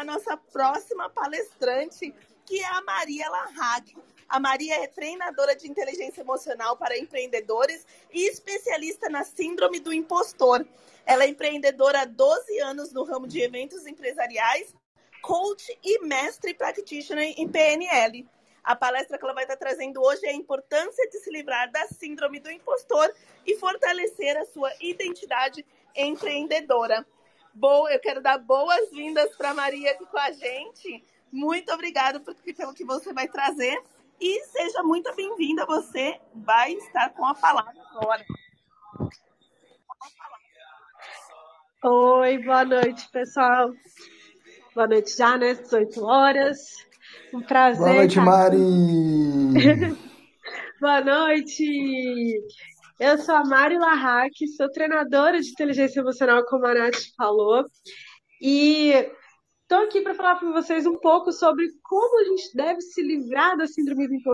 a nossa próxima palestrante, que é a Maria Larraque. A Maria é treinadora de inteligência emocional para empreendedores e especialista na síndrome do impostor. Ela é empreendedora há 12 anos no ramo de eventos empresariais, coach e mestre practitioner em PNL. A palestra que ela vai estar trazendo hoje é a importância de se livrar da síndrome do impostor e fortalecer a sua identidade empreendedora. Boa, eu quero dar boas-vindas para Maria aqui com a gente. Muito obrigada pelo que você vai trazer e seja muito bem-vinda. Você vai estar com a palavra agora. Oi, boa noite, pessoal. Boa noite já, né? 18 horas. Um prazer. Boa noite, Mari. boa noite. Eu sou a Mari Larraque, sou treinadora de inteligência emocional, como a Nath falou. E estou aqui para falar para vocês um pouco sobre como a gente deve se livrar da síndrome do